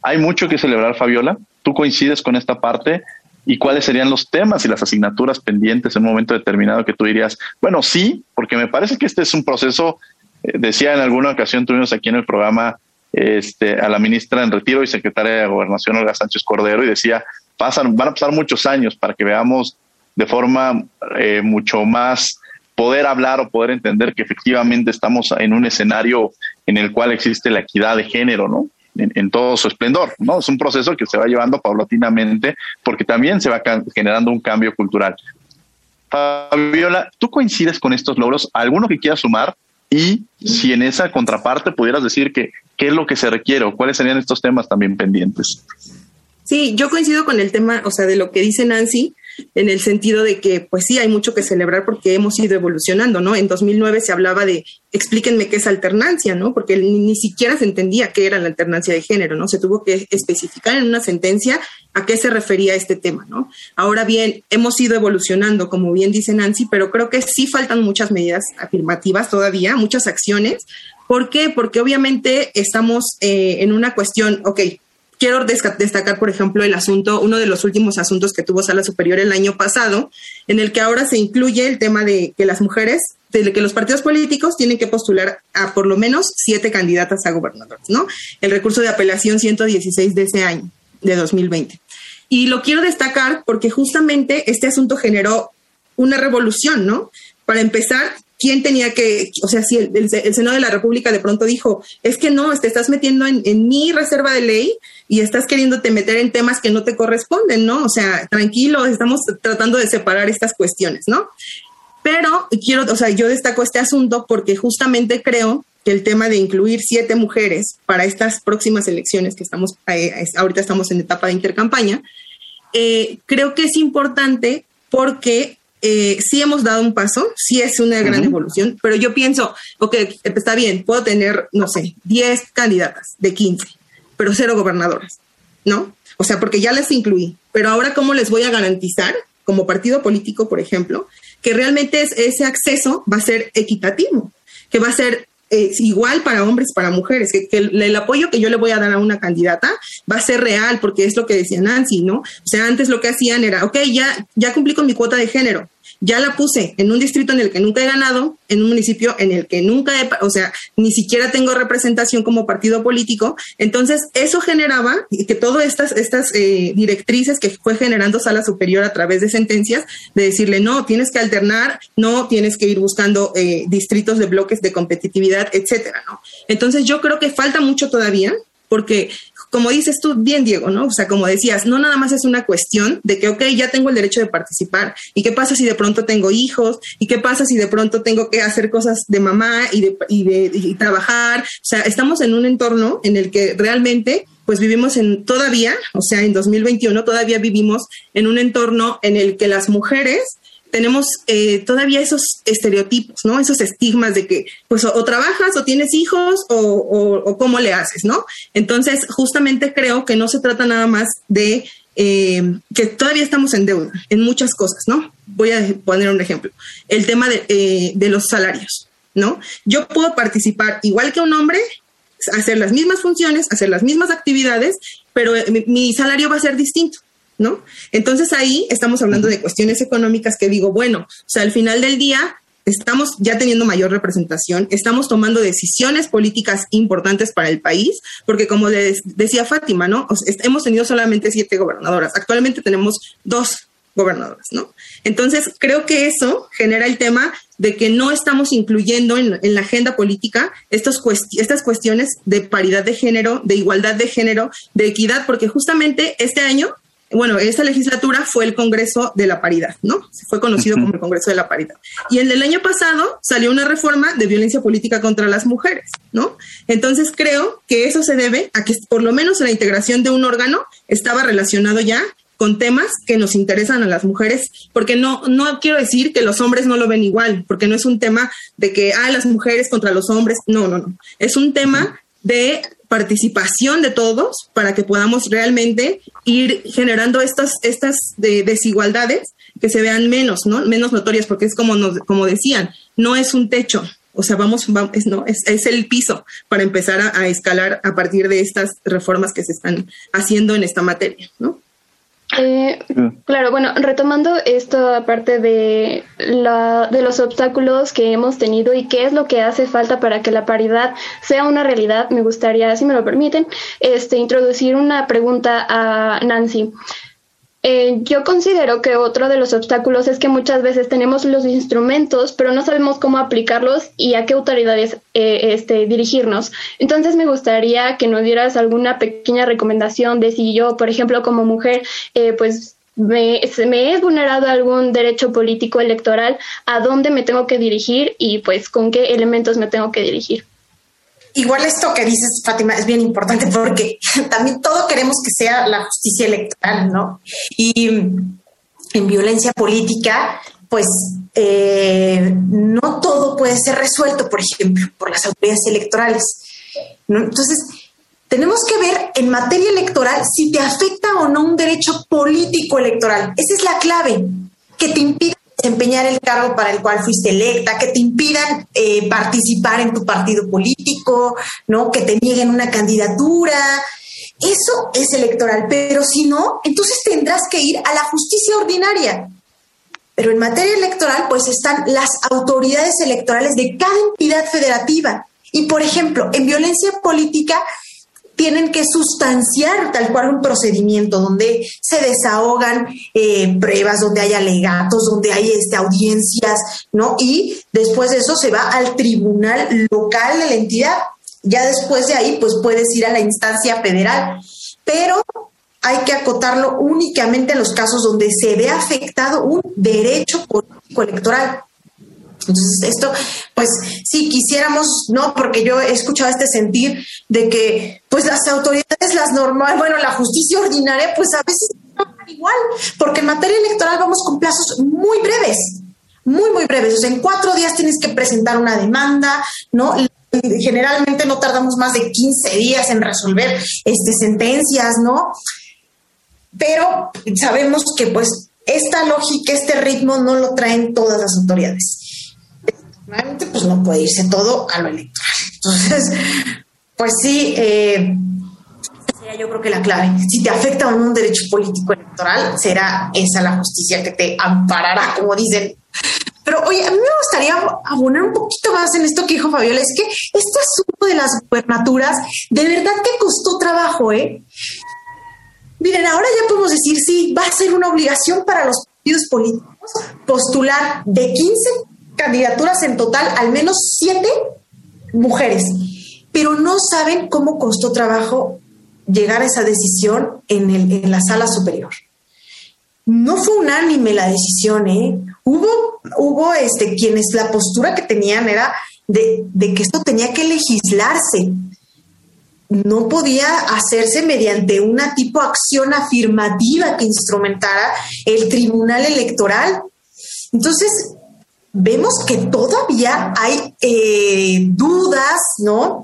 Hay mucho que celebrar, Fabiola. ¿Tú coincides con esta parte? ¿Y cuáles serían los temas y las asignaturas pendientes en un momento determinado que tú dirías, bueno, sí, porque me parece que este es un proceso, eh, decía en alguna ocasión, tuvimos aquí en el programa este, a la ministra en retiro y secretaria de Gobernación, Olga Sánchez Cordero, y decía, pasan, van a pasar muchos años para que veamos de forma eh, mucho más poder hablar o poder entender que efectivamente estamos en un escenario en el cual existe la equidad de género, ¿no? En, todo su esplendor, ¿no? Es un proceso que se va llevando paulatinamente porque también se va generando un cambio cultural. Fabiola, ¿tú coincides con estos logros? ¿Alguno que quieras sumar? Y si en esa contraparte pudieras decir que qué es lo que se requiere o cuáles serían estos temas también pendientes. Sí, yo coincido con el tema, o sea, de lo que dice Nancy, en el sentido de que, pues sí, hay mucho que celebrar porque hemos ido evolucionando, ¿no? En 2009 se hablaba de, explíquenme qué es alternancia, ¿no? Porque ni, siquiera se entendía qué era la alternancia de género, ¿no? Se tuvo que especificar en una sentencia a qué se refería este tema, ¿no? Ahora bien, hemos ido evolucionando, como bien dice Nancy, pero creo que sí faltan muchas medidas afirmativas todavía, muchas acciones. ¿Por qué? Porque obviamente estamos eh, en una cuestión, ok, quiero destacar, por ejemplo, el asunto, uno de los últimos asuntos que tuvo Sala Superior el año pasado, en el que ahora se incluye el tema de que las mujeres, de que los partidos políticos tienen que postular a por lo menos siete candidatas a gobernadores, ¿no? El recurso de apelación 116 de ese año, de 2020. Y lo quiero destacar porque justamente este asunto generó una revolución, ¿no? Para empezar, quién tenía que, o sea, si el, Senado de la República de pronto dijo, es que no, te estás metiendo en, mi reserva de ley y estás queriéndote meter en temas que no te corresponden, ¿no? O sea, tranquilo, estamos tratando de separar estas cuestiones, ¿no? Pero quiero, o sea, yo destaco este asunto porque justamente creo que el tema de incluir siete mujeres para estas próximas elecciones que estamos, eh, ahorita estamos en etapa de intercampaña, eh, creo que es importante porque eh, sí hemos dado un paso, sí es una gran evolución, pero yo pienso, ok, está bien, puedo tener, no sé, 10 candidatas de 15, pero cero gobernadoras, ¿no? O sea, porque ya les incluí, pero ahora cómo les voy a garantizar, como partido político, por ejemplo, que realmente ese acceso va a ser equitativo, que va a ser es igual para hombres, para mujeres, que, el, apoyo que yo le voy a dar a una candidata va a ser real, porque es lo que decía Nancy, ¿no? O sea, antes lo que hacían era, ok, ya, ya cumplí con mi cuota de género, ya la puse en un distrito en el que nunca he ganado, en un municipio en el que nunca he, o sea, ni siquiera tengo representación como partido político. Entonces, eso generaba que todas estas, estas eh, directrices que fue generando Sala Superior a través de sentencias, de decirle, no, tienes que alternar, no, tienes que ir buscando eh, distritos de bloques de competitividad, etcétera, ¿no? Entonces, yo creo que falta mucho todavía porque como dices tú bien, Diego, ¿no? O sea, como decías, no nada más es una cuestión de que, ok, ya tengo el derecho de participar. ¿Y qué pasa si de pronto tengo hijos? ¿Y qué pasa si de pronto tengo que hacer cosas de mamá y de, y de trabajar? O sea, estamos en un entorno en el que realmente pues vivimos en todavía, o sea, en 2021 todavía vivimos en un entorno en el que las mujeres tenemos eh, todavía esos estereotipos, ¿no? Esos estigmas de que, pues, o, trabajas o tienes hijos o, cómo le haces, ¿no? Entonces, justamente creo que no se trata nada más de eh, que todavía estamos en deuda en muchas cosas, ¿no? Voy a poner un ejemplo. El tema eh, de los salarios, ¿no? Yo puedo participar igual que un hombre, hacer las mismas funciones, hacer las mismas actividades, pero mi salario va a ser distinto. ¿No? Entonces ahí estamos hablando de cuestiones económicas que digo, bueno, o sea, al final del día estamos ya teniendo mayor representación, estamos tomando decisiones políticas importantes para el país, porque como les decía Fátima, ¿no? hemos tenido solamente siete gobernadoras, actualmente tenemos dos gobernadoras, ¿no? Entonces, creo que eso genera el tema de que no estamos incluyendo en, la agenda política estos estas cuestiones de paridad de género, de igualdad de género, de equidad, porque justamente este año bueno, esta legislatura fue el Congreso de la Paridad, ¿no? Fue conocido como el Congreso de la Paridad. Y en el año pasado salió una reforma de violencia política contra las mujeres, ¿no? Entonces creo que eso se debe a que por lo menos la integración de un órgano estaba relacionado ya con temas que nos interesan a las mujeres, porque no, no quiero decir que los hombres no lo ven igual, porque no es un tema de que, ah, las mujeres contra los hombres, no, no, no, es un tema de participación de todos para que podamos realmente ir generando estas, estas desigualdades que se vean menos, ¿no? Menos notorias, porque es como, nos, como decían, no es un techo, o sea, vamos, es, no, es, es, el piso para empezar a, a, escalar a partir de estas reformas que se están haciendo en esta materia, ¿no? Eh, claro, bueno, retomando esta parte de, la, de los obstáculos que hemos tenido y qué es lo que hace falta para que la paridad sea una realidad, me gustaría, si me lo permiten, este, introducir una pregunta a Nancy. Eh, yo considero que otro de los obstáculos es que muchas veces tenemos los instrumentos, pero no sabemos cómo aplicarlos y a qué autoridades eh, este, dirigirnos. Entonces me gustaría que nos dieras alguna pequeña recomendación de si yo, por ejemplo, como mujer, eh, pues me, me es vulnerado algún derecho político electoral, a dónde me tengo que dirigir y pues con qué elementos me tengo que dirigir. Igual esto que dices, Fátima, es bien importante porque también todo queremos que sea la justicia electoral, ¿no? Y en violencia política, pues eh, no todo puede ser resuelto, por ejemplo, por las autoridades electorales. Entonces, tenemos que ver en materia electoral si te afecta o no un derecho político electoral. Esa es la clave, que te impida desempeñar el cargo para el cual fuiste electa, que te impidan eh, participar en tu partido político, ¿no? que te nieguen una candidatura. Eso es electoral, pero si no, entonces tendrás que ir a la justicia ordinaria. Pero en materia electoral, pues están las autoridades electorales de cada entidad federativa. Y, por ejemplo, en violencia política tienen que sustanciar tal cual un procedimiento donde se desahogan eh, pruebas, donde hay alegatos, donde hay este, audiencias, ¿no? Y después de eso se va al tribunal local de la entidad. Ya después de ahí, pues puedes ir a la instancia federal. Pero hay que acotarlo únicamente en los casos donde se ve afectado un derecho político electoral. Entonces, esto, pues si quisiéramos, ¿no? Porque yo he escuchado este sentir de que, pues las autoridades, las normales, bueno, la justicia ordinaria, pues a veces no igual, porque en materia electoral vamos con plazos muy breves, muy, muy breves. O sea, en cuatro días tienes que presentar una demanda, ¿no? Generalmente no tardamos más de 15 días en resolver este, sentencias, ¿no? pero sabemos que pues esta lógica, este ritmo no lo traen todas las autoridades. Realmente pues no puede irse todo a lo electoral. Entonces, pues sí, eh, sería yo creo que la clave. Si te afecta no un derecho político electoral, será esa la justicia que te amparará, como dicen. Pero oye, a mí me gustaría abonar un poquito más en esto que dijo Fabiola, es que este asunto de las gubernaturas, de verdad que costó trabajo, ¿eh? Miren, ahora ya podemos decir, sí, va a ser una obligación para los partidos políticos postular de 15 candidaturas en total, al menos 7 mujeres, pero no saben cómo costó trabajo llegar a esa decisión en, el, en la sala superior. No fue unánime la decisión, ¿eh? Hubo, hubo este, quienes la postura que tenían era de, de que esto tenía que legislarse, no podía hacerse mediante una tipo acción afirmativa que instrumentara el tribunal electoral. Entonces, vemos que todavía hay eh, dudas, ¿no?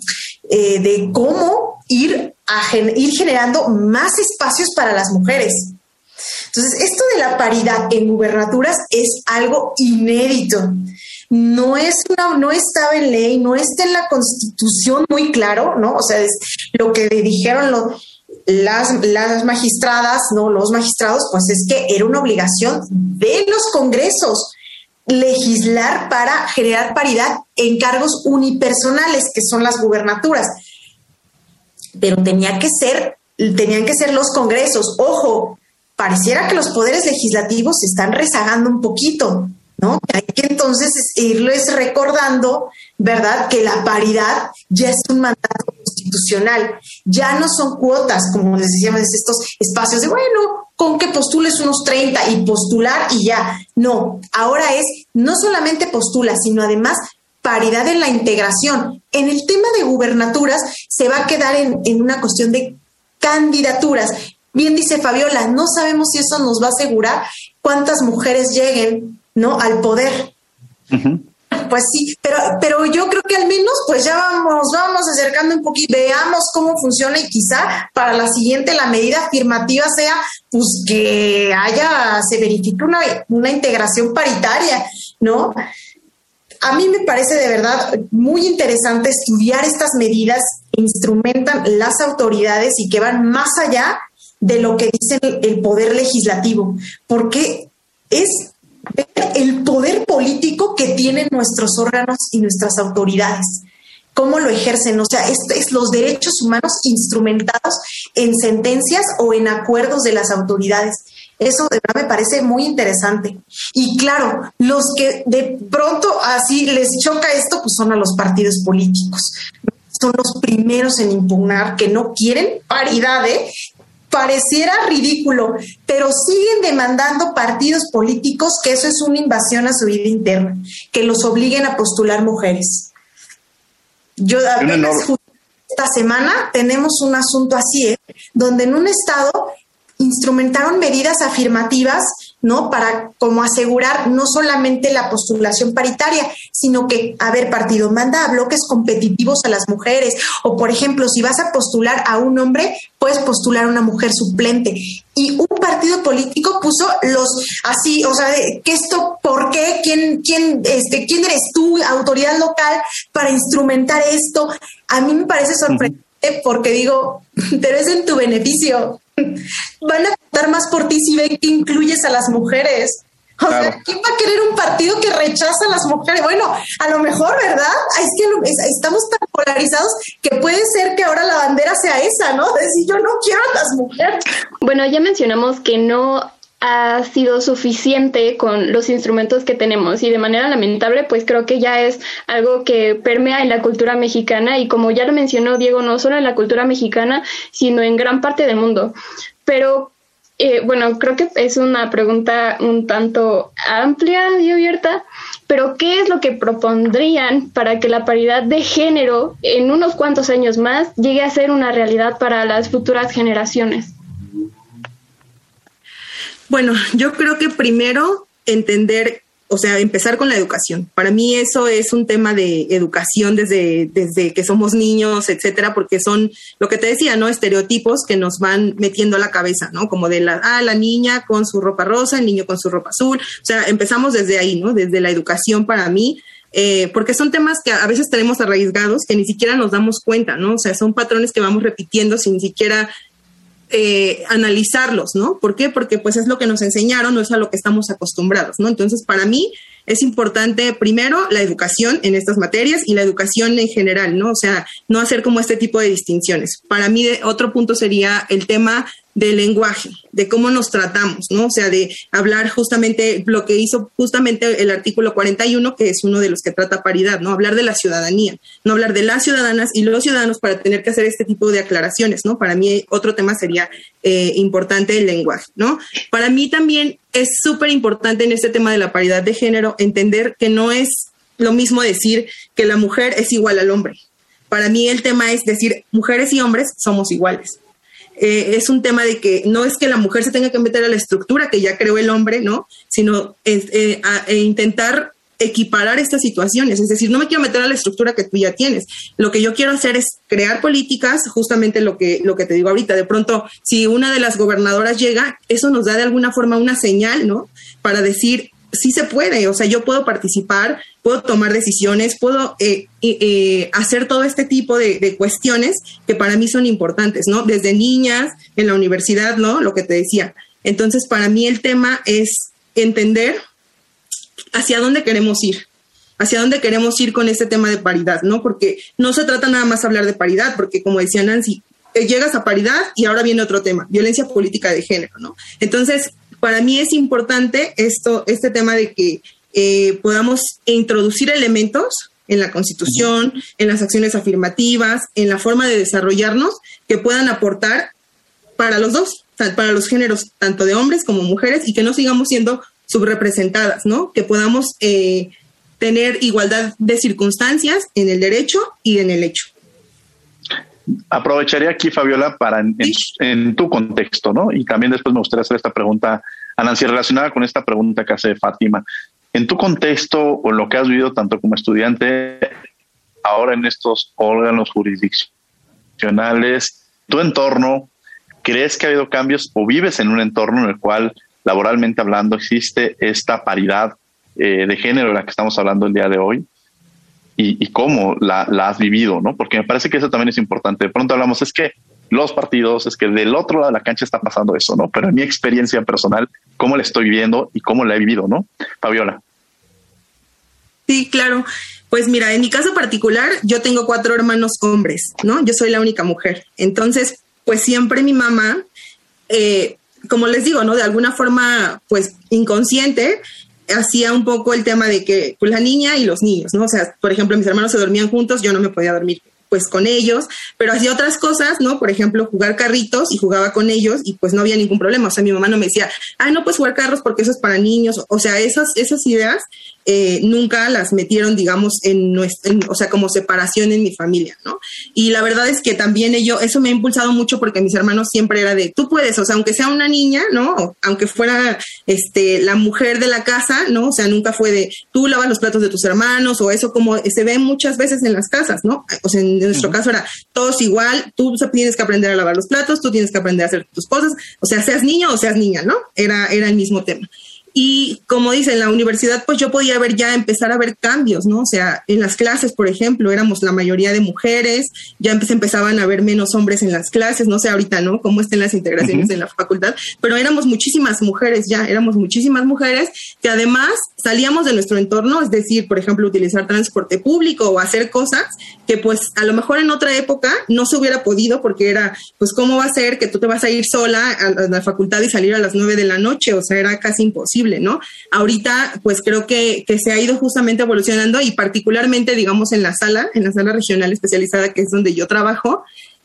Eh, de cómo ir, a ir generando más espacios para las mujeres. Entonces, esto de la paridad en gubernaturas es algo inédito no es una, no estaba en ley, no está en la constitución muy claro, ¿no? O sea, es lo que dijeron las, las magistradas, ¿no? Los magistrados, pues es que era una obligación de los congresos legislar para generar paridad en cargos unipersonales, que son las gubernaturas. Pero tenía que ser, tenían que ser los congresos. Ojo, pareciera que los poderes legislativos se están rezagando un poquito. ¿no? Hay que entonces irles recordando, ¿verdad?, que la paridad ya es un mandato constitucional, ya no son cuotas, como les decíamos, estos espacios de, bueno, con que postules unos 30 y postular y ya. No, ahora es no solamente postula, sino además paridad en la integración. En el tema de gubernaturas se va a quedar en, en una cuestión de candidaturas. Bien dice Fabiola, no sabemos si eso nos va a asegurar cuántas mujeres lleguen ¿no? Al poder. Pues sí, pero, pero yo creo que al menos pues ya vamos, vamos acercando un poquito, veamos cómo funciona y quizá para la siguiente la medida afirmativa sea pues que haya, se verifique una, una integración paritaria, ¿no? A mí me parece de verdad muy interesante estudiar estas medidas que instrumentan las autoridades y que van más allá de lo que dice el poder legislativo, porque es el poder político que tienen nuestros órganos y nuestras autoridades, cómo lo ejercen, o sea, es, es, los derechos humanos instrumentados en sentencias o en acuerdos de las autoridades. Eso de verdad me parece muy interesante. Y claro, los que de pronto así les choca esto, pues son a los partidos políticos. Son los primeros en impugnar que no quieren paridad, ¿eh? Pareciera ridículo, pero siguen demandando partidos políticos que eso es una invasión a su vida interna, que los obliguen a postular mujeres. Yo esta semana tenemos un asunto así, ¿eh? donde en un estado instrumentaron medidas afirmativas ¿no? Para como asegurar no solamente la postulación paritaria, sino que, a ver, partido manda a bloques competitivos a las mujeres, o por ejemplo, si vas a postular a un hombre, puedes postular a una mujer suplente. Y un partido político puso los así, o sea, que esto, ¿por qué? ¿Quién, quién, este, quién eres tú, autoridad local, para instrumentar esto? A mí me parece sorprendente porque digo, pero es en tu beneficio. Van a votar más por ti si ven que incluyes a las mujeres. O sea, ¿quién va a querer un partido que rechaza a las mujeres? Bueno, a lo mejor, ¿verdad? Es que estamos tan polarizados que puede ser que ahora la bandera sea esa, ¿no? Decir, yo no quiero a las mujeres. Bueno, ya mencionamos que no ha sido suficiente con los instrumentos que tenemos y de manera lamentable pues creo que ya es algo que permea en la cultura mexicana y como ya lo mencionó Diego no solo en la cultura mexicana sino en gran parte del mundo pero eh, bueno creo que es una pregunta un tanto amplia y abierta pero ¿qué es lo que propondrían para que la paridad de género en unos cuantos años más llegue a ser una realidad para las futuras generaciones? Bueno, yo creo que primero entender, o sea, empezar con la educación. Para mí eso es un tema de educación desde, desde que somos niños, etcétera, porque son lo que te decía, ¿no? Estereotipos que nos van metiendo a la cabeza, ¿no? Como de la, ah, la niña con su ropa rosa, el niño con su ropa azul. O sea, empezamos desde ahí, ¿no? Desde la educación para mí. Eh, porque son temas que a veces tenemos arraigados que ni siquiera nos damos cuenta, ¿no? O sea, son patrones que vamos repitiendo sin siquiera eh, analizarlos, ¿no? ¿Por qué? Porque pues es lo que nos enseñaron, no es a lo que estamos acostumbrados, ¿no? Entonces, para mí es importante primero la educación en estas materias y la educación en general, ¿no? O sea, no hacer como este tipo de distinciones. Para mí, otro punto sería el tema del lenguaje, de cómo nos tratamos, ¿no? O sea, de hablar justamente lo que hizo justamente el artículo 41, que es uno de los que trata paridad, ¿no? Hablar de la ciudadanía, no hablar de las ciudadanas y los ciudadanos para tener que hacer este tipo de aclaraciones, ¿no? Para mí otro tema sería eh, importante el lenguaje, ¿no? Para mí también es súper importante en este tema de la paridad de género entender que no es lo mismo decir que la mujer es igual al hombre. Para mí el tema es decir, mujeres y hombres somos iguales eh, es un tema de que no es que la mujer se tenga que meter a la estructura que ya creó el hombre, ¿no? Sino eh, e intentar equiparar estas situaciones, es decir, no me quiero meter a la estructura que tú ya tienes. Lo que yo quiero hacer es crear políticas, justamente lo que, lo que te digo ahorita. De pronto, si una de las gobernadoras llega, eso nos da de alguna forma una señal, ¿no? Para decir, sí se puede, o sea, yo puedo participar, puedo tomar decisiones, puedo eh, hacer todo este tipo de, cuestiones que para mí son importantes, ¿no? Desde niñas, en la universidad, ¿no? Lo que te decía. Entonces, para mí el tema es entender hacia dónde queremos ir, hacia dónde queremos ir con este tema de paridad, ¿no? Porque no se trata nada más hablar de paridad, porque como decía Nancy, eh, llegas a paridad y ahora viene otro tema, violencia política de género, ¿no? Entonces, para mí es importante esto, este tema de que eh, podamos introducir elementos en la Constitución, en las acciones afirmativas, en la forma de desarrollarnos que puedan aportar para los dos, para los géneros, tanto de hombres como mujeres, y que no sigamos siendo subrepresentadas, ¿no? Que podamos eh, tener igualdad de circunstancias en el derecho y en el hecho. Aprovecharía aquí, Fabiola, para en, tu contexto, ¿no? Y también después me gustaría hacer esta pregunta a Nancy relacionada con esta pregunta que hace Fátima. En tu contexto o lo que has vivido tanto como estudiante, ahora en estos órganos jurisdiccionales, tu entorno, ¿crees que ha habido cambios o vives en un entorno en el cual, laboralmente hablando, existe esta paridad eh, de género de la que estamos hablando el día de hoy? Y, cómo la, has vivido, ¿no? Porque me parece que eso también es importante. De pronto hablamos, es que los partidos, es que del otro lado de la cancha está pasando eso, ¿no? Pero en mi experiencia personal, cómo la estoy viviendo y cómo la he vivido, ¿no? Fabiola. Sí, claro. Pues mira, en mi caso particular, yo tengo cuatro hermanos hombres, ¿no? Yo soy la única mujer. Entonces, pues siempre mi mamá, eh, como les digo, ¿no? De alguna forma, pues inconsciente, hacía un poco el tema de que pues, la niña y los niños, ¿no? O sea, por ejemplo, mis hermanos se dormían juntos, yo no me podía dormir pues con ellos, pero hacía otras cosas, ¿no? Por ejemplo, jugar carritos y jugaba con ellos y pues no había ningún problema. O sea, mi mamá no me decía, ay, no puedes jugar carros porque eso es para niños. O sea, esas, esas ideas eh, nunca las metieron, digamos, en nuestra, o sea, como separación en mi familia, ¿no? Y la verdad es que también ello, eso me ha impulsado mucho porque mis hermanos siempre era de, tú puedes, o sea, aunque sea una niña, ¿no? Aunque fuera, este, la mujer de la casa, ¿no? O sea, nunca fue de, tú lavas los platos de tus hermanos o eso como se ve muchas veces en las casas, ¿no? O sea, en nuestro caso era todos igual, tú tienes que aprender a lavar los platos, tú tienes que aprender a hacer tus cosas, o sea, seas niño o seas niña, ¿no? Era, era el mismo tema. Y como dice, en la universidad, pues yo podía ver ya empezar a ver cambios, ¿no? O sea, en las clases, por ejemplo, éramos la mayoría de mujeres, ya se empezaban a ver menos hombres en las clases, no sé ahorita, ¿no? Cómo estén las integraciones en la facultad, pero éramos muchísimas mujeres ya, éramos muchísimas mujeres que además salíamos de nuestro entorno, es decir, por ejemplo, utilizar transporte público o hacer cosas que pues a lo mejor en otra época no se hubiera podido porque era, pues, ¿cómo va a ser que tú te vas a ir sola a la facultad y salir a las nueve de la noche? O sea, era casi imposible. ¿No? Ahorita, pues creo que, se ha ido justamente evolucionando y particularmente, digamos, en la sala, en la sala regional especializada, que es donde yo trabajo,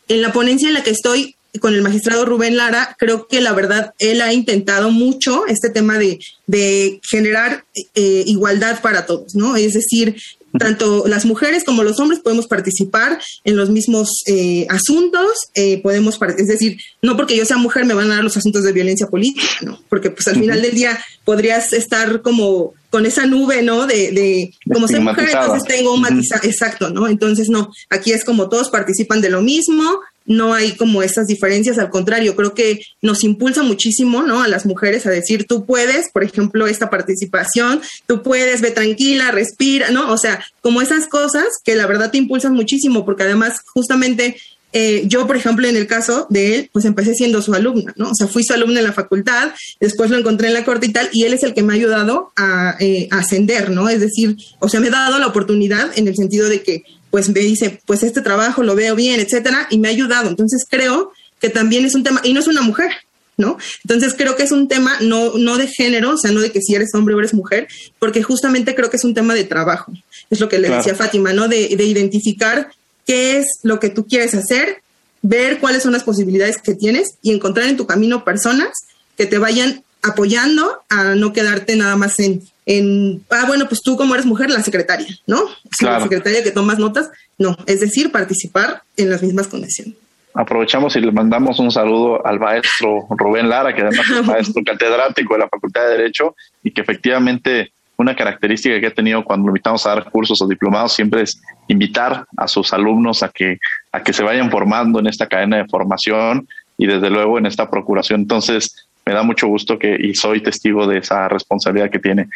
en la ponencia en la que estoy con el magistrado Rubén Lara, creo que la verdad él ha intentado mucho este tema de, generar eh, igualdad para todos, ¿no? Es decir, tanto las mujeres como los hombres podemos participar en los mismos eh, asuntos, eh, podemos, es decir, no porque yo sea mujer me van a dar los asuntos de violencia política, ¿no? Porque pues al final del día podrías estar como con esa nube, ¿no? De, de como soy mujer, entonces tengo un matizaje, exacto, ¿no? Entonces, no, aquí es como todos participan de lo mismo, no hay como esas diferencias, al contrario, creo que nos impulsa muchísimo, ¿no? A las mujeres a decir, tú puedes, por ejemplo, esta participación, tú puedes, ve tranquila, respira, ¿no? O sea, como esas cosas que la verdad te impulsan muchísimo, porque además justamente eh, yo, por ejemplo, en el caso de él, pues empecé siendo su alumna, ¿no? O sea, fui su alumna en la facultad, después lo encontré en la corte y tal, y él es el que me ha ayudado a, eh, a ascender, ¿no? Es decir, o sea, me ha dado la oportunidad en el sentido de que pues me dice, pues este trabajo lo veo bien, etcétera, y me ha ayudado. Entonces creo que también es un tema, y no es una mujer, ¿no? Entonces creo que es un tema no, no de género, o sea, no de que si eres hombre o eres mujer, porque justamente creo que es un tema de trabajo. Es lo que le decía Fátima, ¿no? De, de identificar qué es lo que tú quieres hacer, ver cuáles son las posibilidades que tienes y encontrar en tu camino personas que te vayan apoyando a no quedarte nada más en en, ah, bueno, pues tú como eres mujer, la secretaria, ¿no? La secretaria que tomas notas, no, es decir, participar en las mismas condiciones. Aprovechamos y le mandamos un saludo al maestro Rubén Lara, que además es maestro catedrático de la Facultad de Derecho y que efectivamente una característica que ha tenido cuando invitamos a dar cursos o diplomados siempre es invitar a sus alumnos a que, a que se vayan formando en esta cadena de formación y desde luego en esta procuración. Entonces, me da mucho gusto que, y soy testigo de esa responsabilidad que tiene.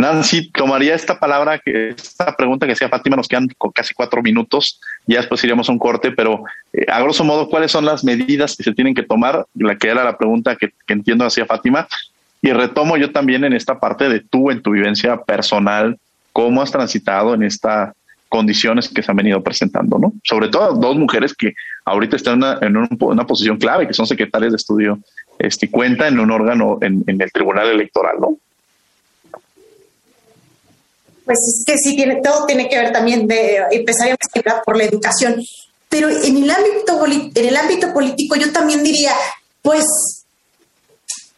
Nancy, tomaría esta palabra, que esta pregunta que hacía Fátima, nos quedan casi cuatro minutos, ya después iríamos a un corte, pero eh, a grosso modo, ¿cuáles son las medidas que se tienen que tomar? La que era la pregunta que, entiendo hacía Fátima, y retomo yo también en esta parte de tú, en tu vivencia personal, cómo has transitado en estas condiciones que se han venido presentando, ¿no? Sobre todo dos mujeres que ahorita están en una posición clave, que son secretarias de estudio este, cuenta en un órgano en, el Tribunal Electoral, ¿no? Pues es que sí, tiene, todo tiene que ver también de empezar a hablar por la educación. Pero en el ámbito, en el ámbito político yo también diría, pues,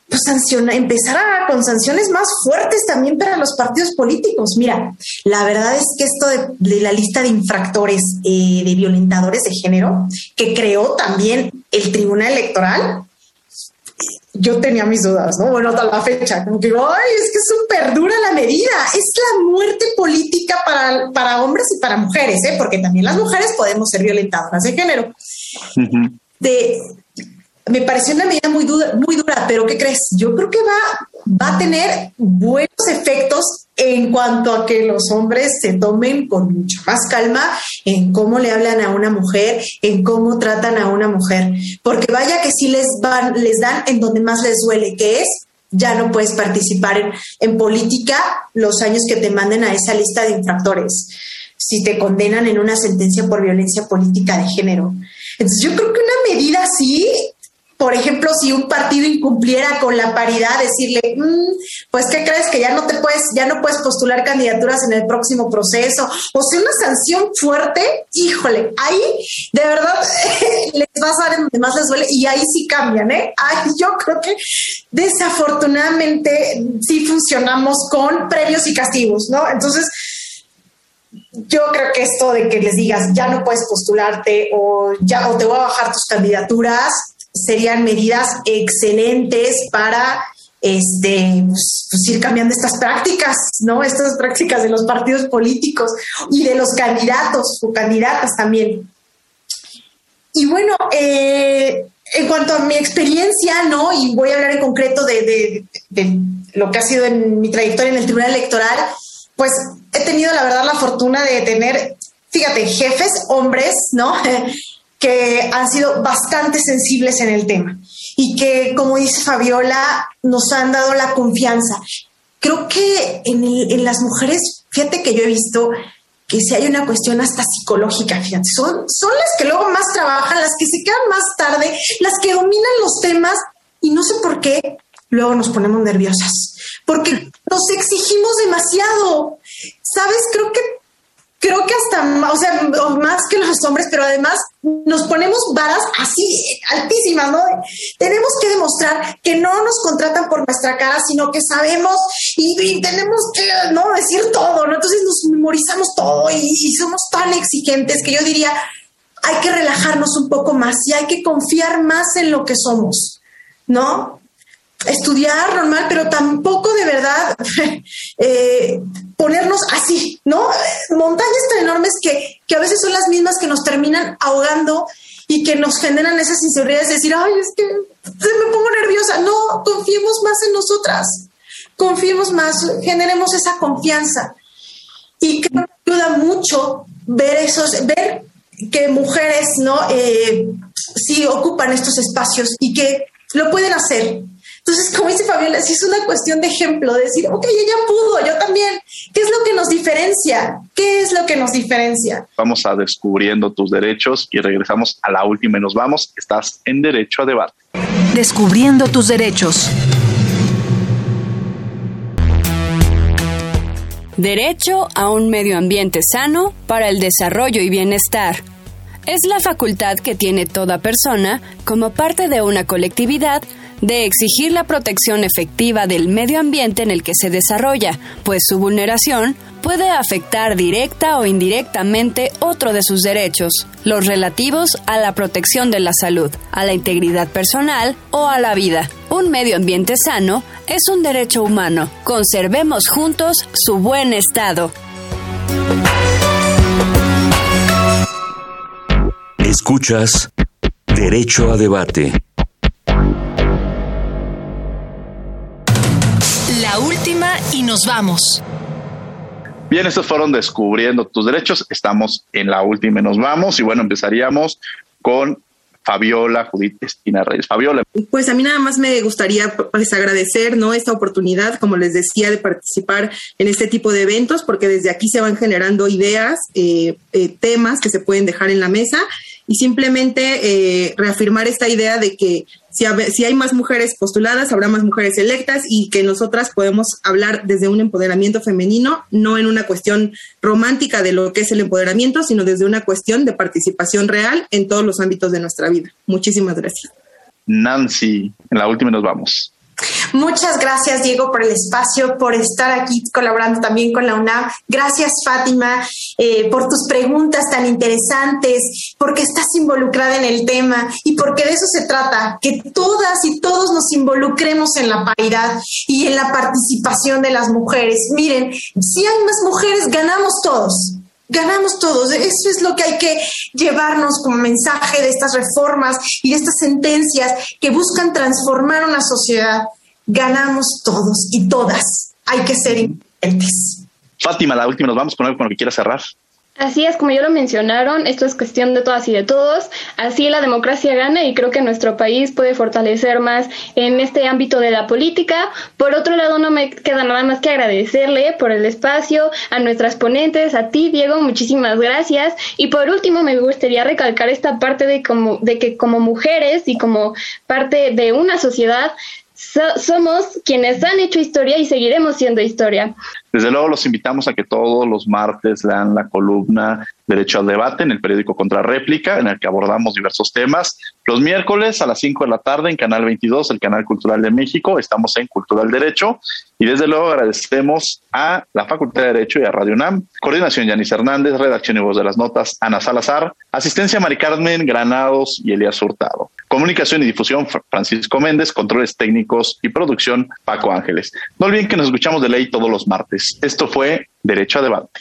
pues sanciona, empezar con sanciones más fuertes también para los partidos políticos. Mira, la verdad es que esto de, la lista de infractores, eh, de violentadores de género, que creó también el Tribunal Electoral, yo tenía mis dudas, ¿no? Bueno, hasta la fecha, como que, ay, es que es súper dura la medida. Es la muerte política para, para hombres y para mujeres, ¿eh? Porque también las mujeres podemos ser violentadoras de género. de, me pareció una medida muy dura, muy dura, pero ¿qué crees? Yo creo que va, va a tener buenos efectos en cuanto a que los hombres se tomen con mucha más calma en cómo le hablan a una mujer, en cómo tratan a una mujer, porque vaya que si les van, les dan en donde más les duele, que es ya no puedes participar en, en política los años que te manden a esa lista de infractores, si te condenan en una sentencia por violencia política de género. Entonces yo creo que una medida así por ejemplo, si un partido incumpliera con la paridad, decirle, mm, pues ¿qué crees que ya no te puedes, ya no puedes postular candidaturas en el próximo proceso? O sea, una sanción fuerte, híjole, ahí de verdad les vas a dar donde más les duele y ahí sí cambian, ¿eh? Ay, yo creo que desafortunadamente sí funcionamos con premios y castigos, ¿no? Entonces, yo creo que esto de que les digas ya no puedes postularte o ya o te voy a bajar tus candidaturas serían medidas excelentes para este pues, pues, ir cambiando estas prácticas, ¿no? Estas prácticas de los partidos políticos y de los candidatos o candidatas también. Y bueno, eh, en cuanto a mi experiencia, ¿no? Y voy a hablar en concreto de, lo que ha sido en mi trayectoria en el Tribunal Electoral, pues he tenido la verdad la fortuna de tener, fíjate, jefes, hombres, ¿no? que han sido bastante sensibles en el tema y que, como dice Fabiola, nos han dado la confianza. Creo que en, las mujeres, fíjate que yo he visto que si hay una cuestión hasta psicológica, fíjate, son, son las que luego más trabajan, las que se quedan más tarde, las que dominan los temas y no sé por qué luego nos ponemos nerviosas, porque nos exigimos demasiado. ¿Sabes? Creo que creo que hasta, o sea, más que los hombres, pero además nos ponemos varas así altísimas, ¿no? Tenemos que demostrar que no nos contratan por nuestra cara, sino que sabemos y, tenemos que, ¿no? Decir todo, ¿no? Entonces nos memorizamos todo y, y somos tan exigentes que yo diría, hay que relajarnos un poco más y hay que confiar más en lo que somos, ¿no? Estudiar normal, pero tampoco de verdad eh, ponernos así, ¿no? Montañas tan enormes que, que a veces son las mismas que nos terminan ahogando y que nos generan esas inseguridades de decir, ay, es que me pongo nerviosa. No, confiemos más en nosotras, confiemos más, generemos esa confianza. Y creo que ayuda mucho ver esos, ver que mujeres, ¿no? Eh, sí ocupan estos espacios y que lo pueden hacer, entonces, como dice Fabiola, si es una cuestión de ejemplo, decir, ok, ella pudo, yo también. ¿Qué es lo que nos diferencia? ¿Qué es lo que nos diferencia? Vamos a descubriendo tus derechos y regresamos a la última y nos vamos. Estás en Derecho a Debate. Descubriendo tus derechos. Derecho a un medio ambiente sano para el desarrollo y bienestar. Es la facultad que tiene toda persona como parte de una colectividad de exigir la protección efectiva del medio ambiente en el que se desarrolla, pues su vulneración puede afectar directa o indirectamente otro de sus derechos, los relativos a la protección de la salud, a la integridad personal o a la vida. Un medio ambiente sano es un derecho humano. Conservemos juntos su buen estado. Escuchas Derecho a Debate. Nos vamos. Bien, estos fueron descubriendo tus derechos. Estamos en la última y nos vamos. Y bueno, empezaríamos con Fabiola Judith Estina Reyes. Fabiola. Pues a mí nada más me gustaría pues, agradecer ¿no? esta oportunidad, como les decía, de participar en este tipo de eventos, porque desde aquí se van generando ideas, eh, eh, temas que se pueden dejar en la mesa y simplemente eh, reafirmar esta idea de que si, si, hay más mujeres postuladas, habrá más mujeres electas y que nosotras podemos hablar desde un empoderamiento femenino, no en una cuestión romántica de lo que es el empoderamiento, sino desde una cuestión de participación real en todos los ámbitos de nuestra vida. Muchísimas gracias. Nancy, en la última nos vamos. Muchas gracias, Diego, por el espacio, por estar aquí colaborando también con la UNAM. Gracias, Fátima, eh, por tus preguntas tan interesantes, porque estás involucrada en el tema y porque de eso se trata, que todas y todos nos involucremos en la paridad y en la participación de las mujeres. Miren, si hay más mujeres, ganamos todos ganamos todos. Eso es lo que hay que llevarnos como mensaje de estas reformas y de estas sentencias que buscan transformar una sociedad. Ganamos todos y todas. Hay que ser inteligentes. Fátima, la última, nos vamos con algo con lo que quieras cerrar. Así es, como ya lo mencionaron, esto es cuestión de todas y de todos. Así la democracia gana y creo que nuestro país puede fortalecer más en este ámbito de la política. Por otro lado, no me queda nada más que agradecerle por el espacio, a nuestras ponentes, a ti, Diego, muchísimas gracias. Y por último, me gustaría recalcar esta parte de, como, de que como mujeres y como parte de una sociedad, somos quienes han hecho historia y seguiremos siendo historia. Desde luego los invitamos a que todos los martes lean la columna Derecho al Debate en el periódico Contra Réplica, en el que abordamos diversos temas. Los miércoles a las 5 de la tarde en Canal 22, el Canal Cultural de México, estamos en Cultural Derecho. Y desde luego agradecemos a la Facultad de Derecho y a Radio UNAM. Coordinación Yanis Hernández, redacción y voz de las notas Ana Salazar, asistencia Mari Carmen Granados y Elías Hurtado. Comunicación y difusión Francisco Méndez, controles técnicos y producción Paco Ángeles. No olviden que nos escuchamos de ley todos los martes. Esto fue Derecho a Debate.